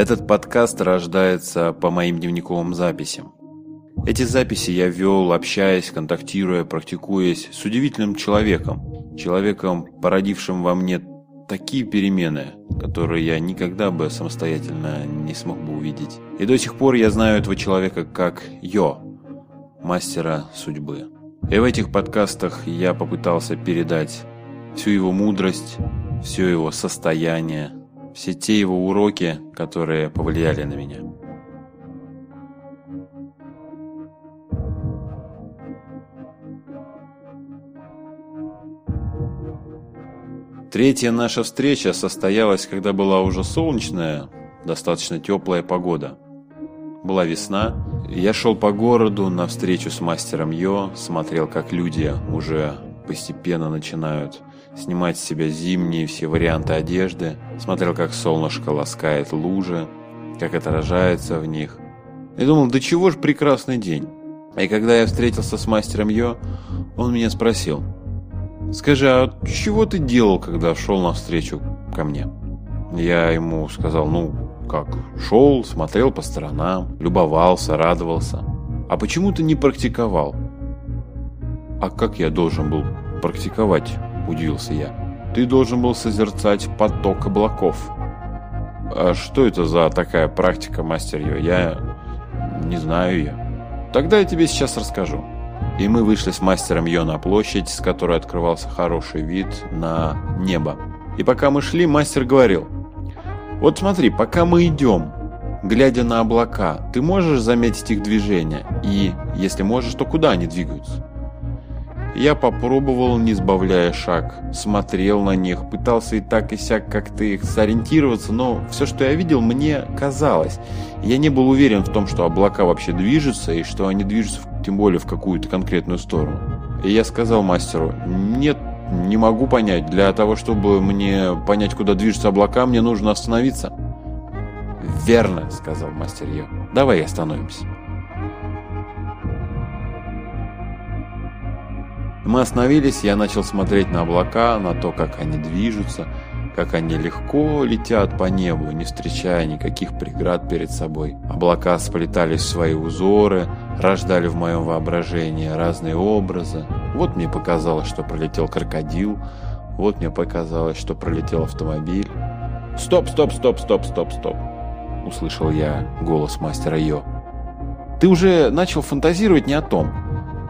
Этот подкаст рождается по моим дневниковым записям. Эти записи я вел, общаясь, контактируя, практикуясь с удивительным человеком. Человеком, породившим во мне такие перемены, которые я никогда бы самостоятельно не смог бы увидеть. И до сих пор я знаю этого человека как Йо, мастера судьбы. И в этих подкастах я попытался передать всю его мудрость, все его состояние, все те его уроки, которые повлияли на меня. Третья наша встреча состоялась, когда была уже солнечная, достаточно теплая погода. Была весна, я шел по городу на встречу с мастером Йо, смотрел, как люди уже постепенно начинают снимать с себя зимние все варианты одежды, смотрел, как солнышко ласкает лужи, как отражается в них. И думал, да чего ж прекрасный день. И когда я встретился с мастером Йо, он меня спросил – Скажи, а чего ты делал, когда шел навстречу ко мне? Я ему сказал, ну, как, шел, смотрел по сторонам, любовался, радовался. А почему ты не практиковал? А как я должен был практиковать, удивился я. Ты должен был созерцать поток облаков. А что это за такая практика, мастер Йо? Я не знаю ее. Тогда я тебе сейчас расскажу. И мы вышли с мастером Йо на площадь, с которой открывался хороший вид на небо. И пока мы шли, мастер говорил, «Вот смотри, пока мы идем, глядя на облака, ты можешь заметить их движение? И, если можешь, то куда они двигаются?» Я попробовал, не сбавляя шаг, смотрел на них, пытался и так и сяк как-то их сориентироваться, но все, что я видел, мне казалось. Я не был уверен в том, что облака вообще движутся, и что они движутся тем более в какую-то конкретную сторону. И я сказал мастеру, нет, не могу понять, для того, чтобы мне понять, куда движутся облака, мне нужно остановиться. Верно, сказал мастер Йо, давай остановимся. Мы остановились, я начал смотреть на облака, на то, как они движутся, как они легко летят по небу, не встречая никаких преград перед собой. Облака сплетались в свои узоры, рождали в моем воображении разные образы. Вот мне показалось, что пролетел крокодил, вот мне показалось, что пролетел автомобиль. «Стоп, стоп, стоп, стоп, стоп, стоп!» Услышал я голос мастера Йо. «Ты уже начал фантазировать не о том.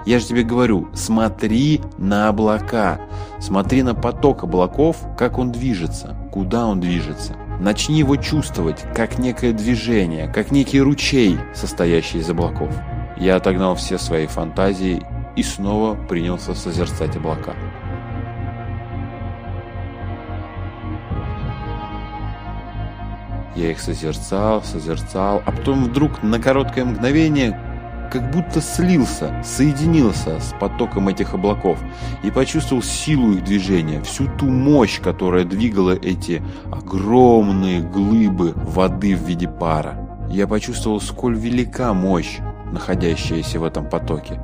Я же тебе говорю, смотри на облака. Смотри на поток облаков, как он движется, куда он движется. Начни его чувствовать, как некое движение, как некий ручей, состоящий из облаков. Я отогнал все свои фантазии и снова принялся созерцать облака. Я их созерцал, созерцал, а потом вдруг на короткое мгновение как будто слился, соединился с потоком этих облаков и почувствовал силу их движения, всю ту мощь, которая двигала эти огромные глыбы воды в виде пара. Я почувствовал, сколь велика мощь, находящаяся в этом потоке.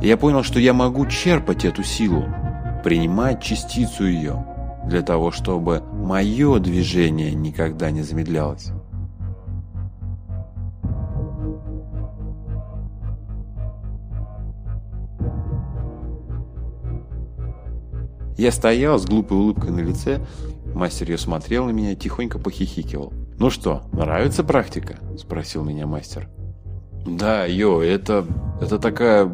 Я понял, что я могу черпать эту силу, принимать частицу ее, для того, чтобы мое движение никогда не замедлялось. Я стоял с глупой улыбкой на лице, мастер ее смотрел на меня и тихонько похихикивал. «Ну что, нравится практика?» – спросил меня мастер. «Да, йо, это, это такая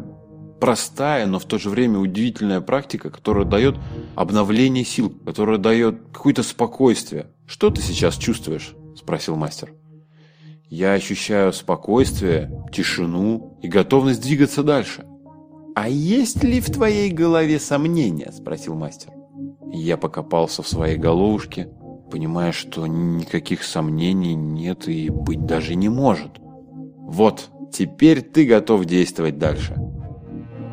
простая, но в то же время удивительная практика, которая дает обновление сил, которая дает какое-то спокойствие. Что ты сейчас чувствуешь?» – спросил мастер. «Я ощущаю спокойствие, тишину и готовность двигаться дальше». «А есть ли в твоей голове сомнения?» – спросил мастер. Я покопался в своей головушке, понимая, что никаких сомнений нет и быть даже не может. Вот, теперь ты готов действовать дальше.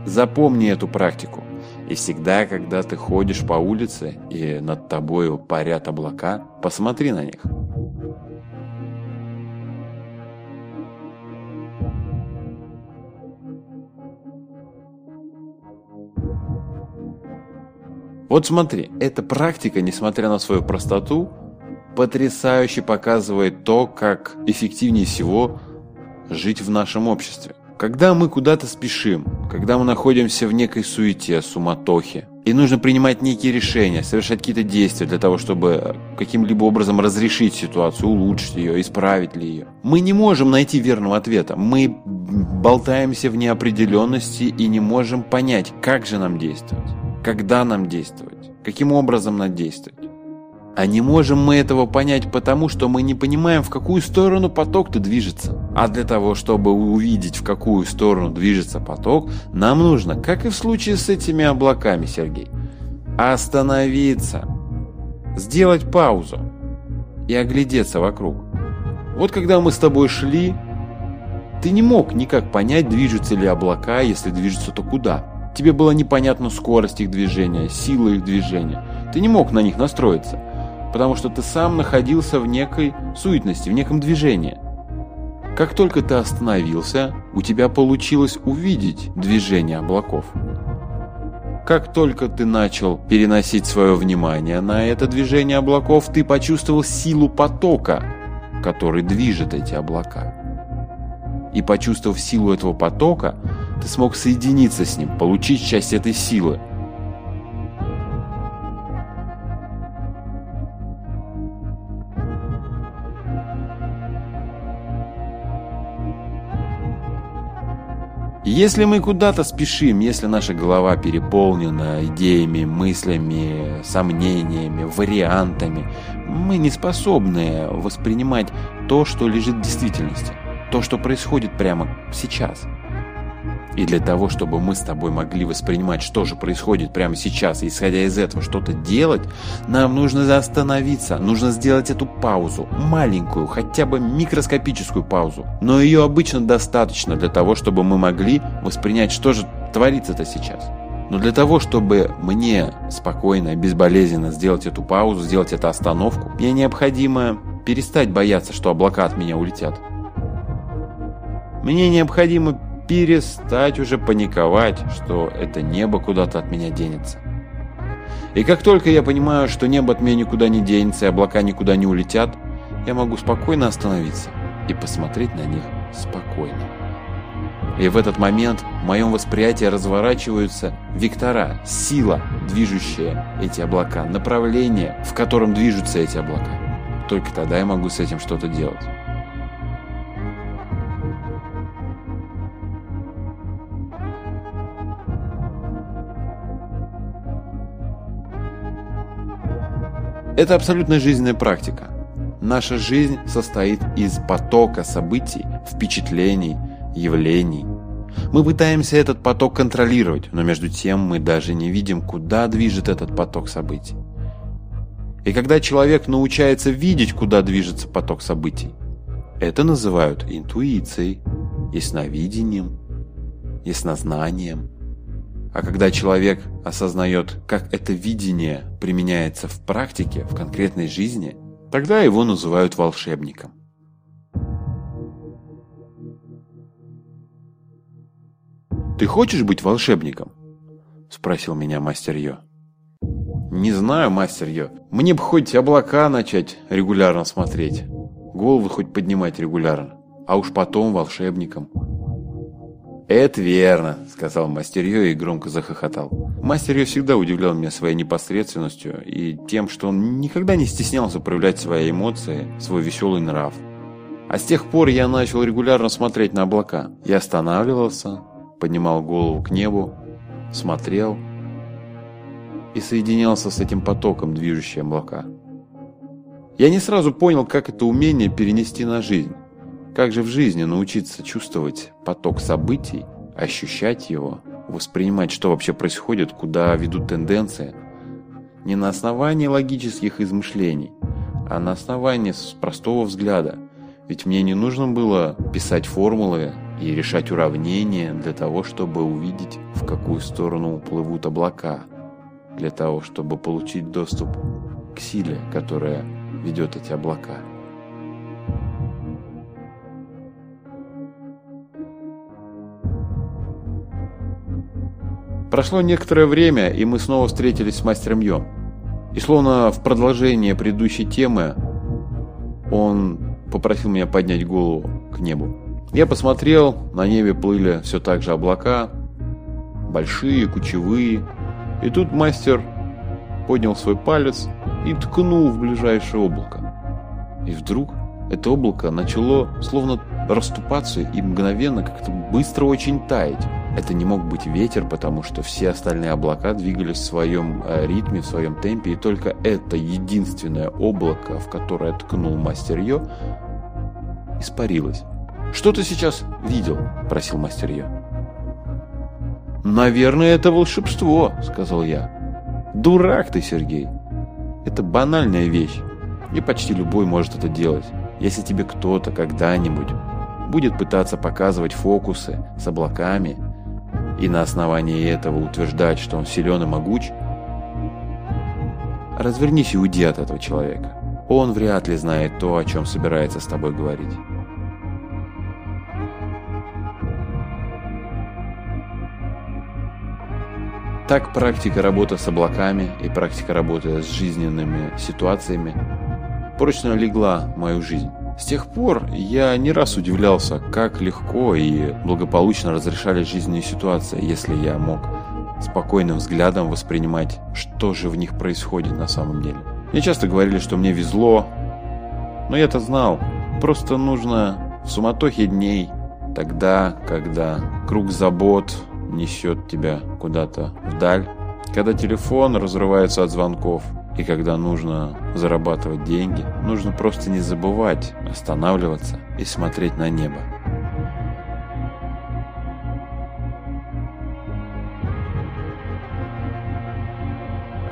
Запомни эту практику. И всегда, когда ты ходишь по улице и над тобою парят облака, посмотри на них. Вот смотри, эта практика, несмотря на свою простоту, потрясающе показывает то, как эффективнее всего жить в нашем обществе. Когда мы куда-то спешим, когда мы находимся в некой суете, суматохе, и нужно принимать некие решения, совершать какие-то действия для того, чтобы каким-либо образом разрешить ситуацию, улучшить ее, исправить ли ее. Мы не можем найти верного ответа. Мы болтаемся в неопределенности и не можем понять, как же нам действовать, когда нам действовать, каким образом нам действовать. А не можем мы этого понять потому, что мы не понимаем, в какую сторону поток-то движется. А для того, чтобы увидеть, в какую сторону движется поток, нам нужно, как и в случае с этими облаками, Сергей, остановиться, сделать паузу и оглядеться вокруг. Вот когда мы с тобой шли, ты не мог никак понять, движутся ли облака, если движутся, то куда. Тебе было непонятна скорость их движения, сила их движения. Ты не мог на них настроиться потому что ты сам находился в некой суетности, в неком движении. Как только ты остановился, у тебя получилось увидеть движение облаков. Как только ты начал переносить свое внимание на это движение облаков, ты почувствовал силу потока, который движет эти облака. И почувствовав силу этого потока, ты смог соединиться с ним, получить часть этой силы – Если мы куда-то спешим, если наша голова переполнена идеями, мыслями, сомнениями, вариантами, мы не способны воспринимать то, что лежит в действительности, то, что происходит прямо сейчас – и для того, чтобы мы с тобой могли воспринимать, что же происходит прямо сейчас, и исходя из этого что-то делать, нам нужно остановиться, нужно сделать эту паузу, маленькую, хотя бы микроскопическую паузу. Но ее обычно достаточно для того, чтобы мы могли воспринять, что же творится-то сейчас. Но для того, чтобы мне спокойно, безболезненно сделать эту паузу, сделать эту остановку, мне необходимо перестать бояться, что облака от меня улетят. Мне необходимо перестать уже паниковать, что это небо куда-то от меня денется. И как только я понимаю, что небо от меня никуда не денется и облака никуда не улетят, я могу спокойно остановиться и посмотреть на них спокойно. И в этот момент в моем восприятии разворачиваются вектора, сила, движущая эти облака, направление, в котором движутся эти облака. Только тогда я могу с этим что-то делать. Это абсолютно жизненная практика. Наша жизнь состоит из потока событий, впечатлений, явлений. Мы пытаемся этот поток контролировать, но между тем мы даже не видим, куда движет этот поток событий. И когда человек научается видеть, куда движется поток событий, это называют интуицией, ясновидением, яснознанием. А когда человек осознает, как это видение применяется в практике, в конкретной жизни, тогда его называют волшебником. «Ты хочешь быть волшебником?» – спросил меня мастер Йо. «Не знаю, мастер Йо. Мне бы хоть облака начать регулярно смотреть, голову хоть поднимать регулярно, а уж потом волшебником». «Это верно», — сказал Мастерье и громко захохотал. Мастерье всегда удивлял меня своей непосредственностью и тем, что он никогда не стеснялся проявлять свои эмоции, свой веселый нрав. А с тех пор я начал регулярно смотреть на облака. Я останавливался, поднимал голову к небу, смотрел и соединялся с этим потоком, движущим облака. Я не сразу понял, как это умение перенести на жизнь. Как же в жизни научиться чувствовать поток событий, ощущать его, воспринимать, что вообще происходит, куда ведут тенденции? Не на основании логических измышлений, а на основании простого взгляда. Ведь мне не нужно было писать формулы и решать уравнения для того, чтобы увидеть, в какую сторону уплывут облака, для того, чтобы получить доступ к силе, которая ведет эти облака. Прошло некоторое время, и мы снова встретились с мастером Йо. И словно в продолжение предыдущей темы, Он попросил меня поднять голову к небу. Я посмотрел, на небе плыли все так же облака, большие, кучевые. И тут мастер поднял свой палец и ткнул в ближайшее облако. И вдруг это облако начало словно расступаться и мгновенно как-то быстро очень таять. Это не мог быть ветер, потому что все остальные облака двигались в своем э, ритме, в своем темпе, и только это единственное облако, в которое ткнул мастер Йо, испарилось. «Что ты сейчас видел?» – просил мастер Йо. «Наверное, это волшебство», – сказал я. «Дурак ты, Сергей. Это банальная вещь, и почти любой может это делать. Если тебе кто-то когда-нибудь будет пытаться показывать фокусы с облаками и на основании этого утверждать, что он силен и могуч, развернись и уйди от этого человека. Он вряд ли знает то, о чем собирается с тобой говорить. Так практика работы с облаками и практика работы с жизненными ситуациями прочно легла в мою жизнь. С тех пор я не раз удивлялся, как легко и благополучно разрешались жизненные ситуации, если я мог спокойным взглядом воспринимать, что же в них происходит на самом деле. Мне часто говорили, что мне везло, но я-то знал, просто нужно в суматохе дней, тогда, когда круг забот несет тебя куда-то вдаль, когда телефон разрывается от звонков, и когда нужно зарабатывать деньги, нужно просто не забывать останавливаться и смотреть на небо.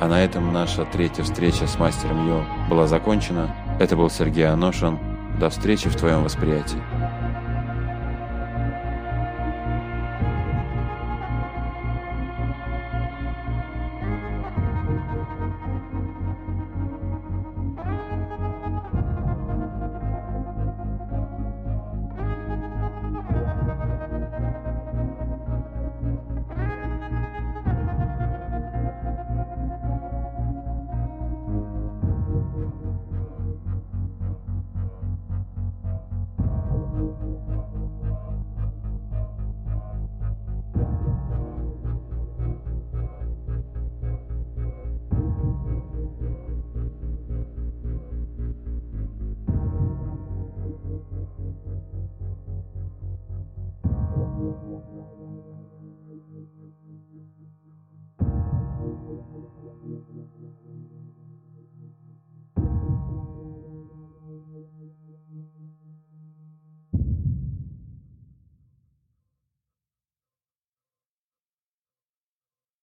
А на этом наша третья встреча с мастером Йо была закончена. Это был Сергей Аношин. До встречи в твоем восприятии.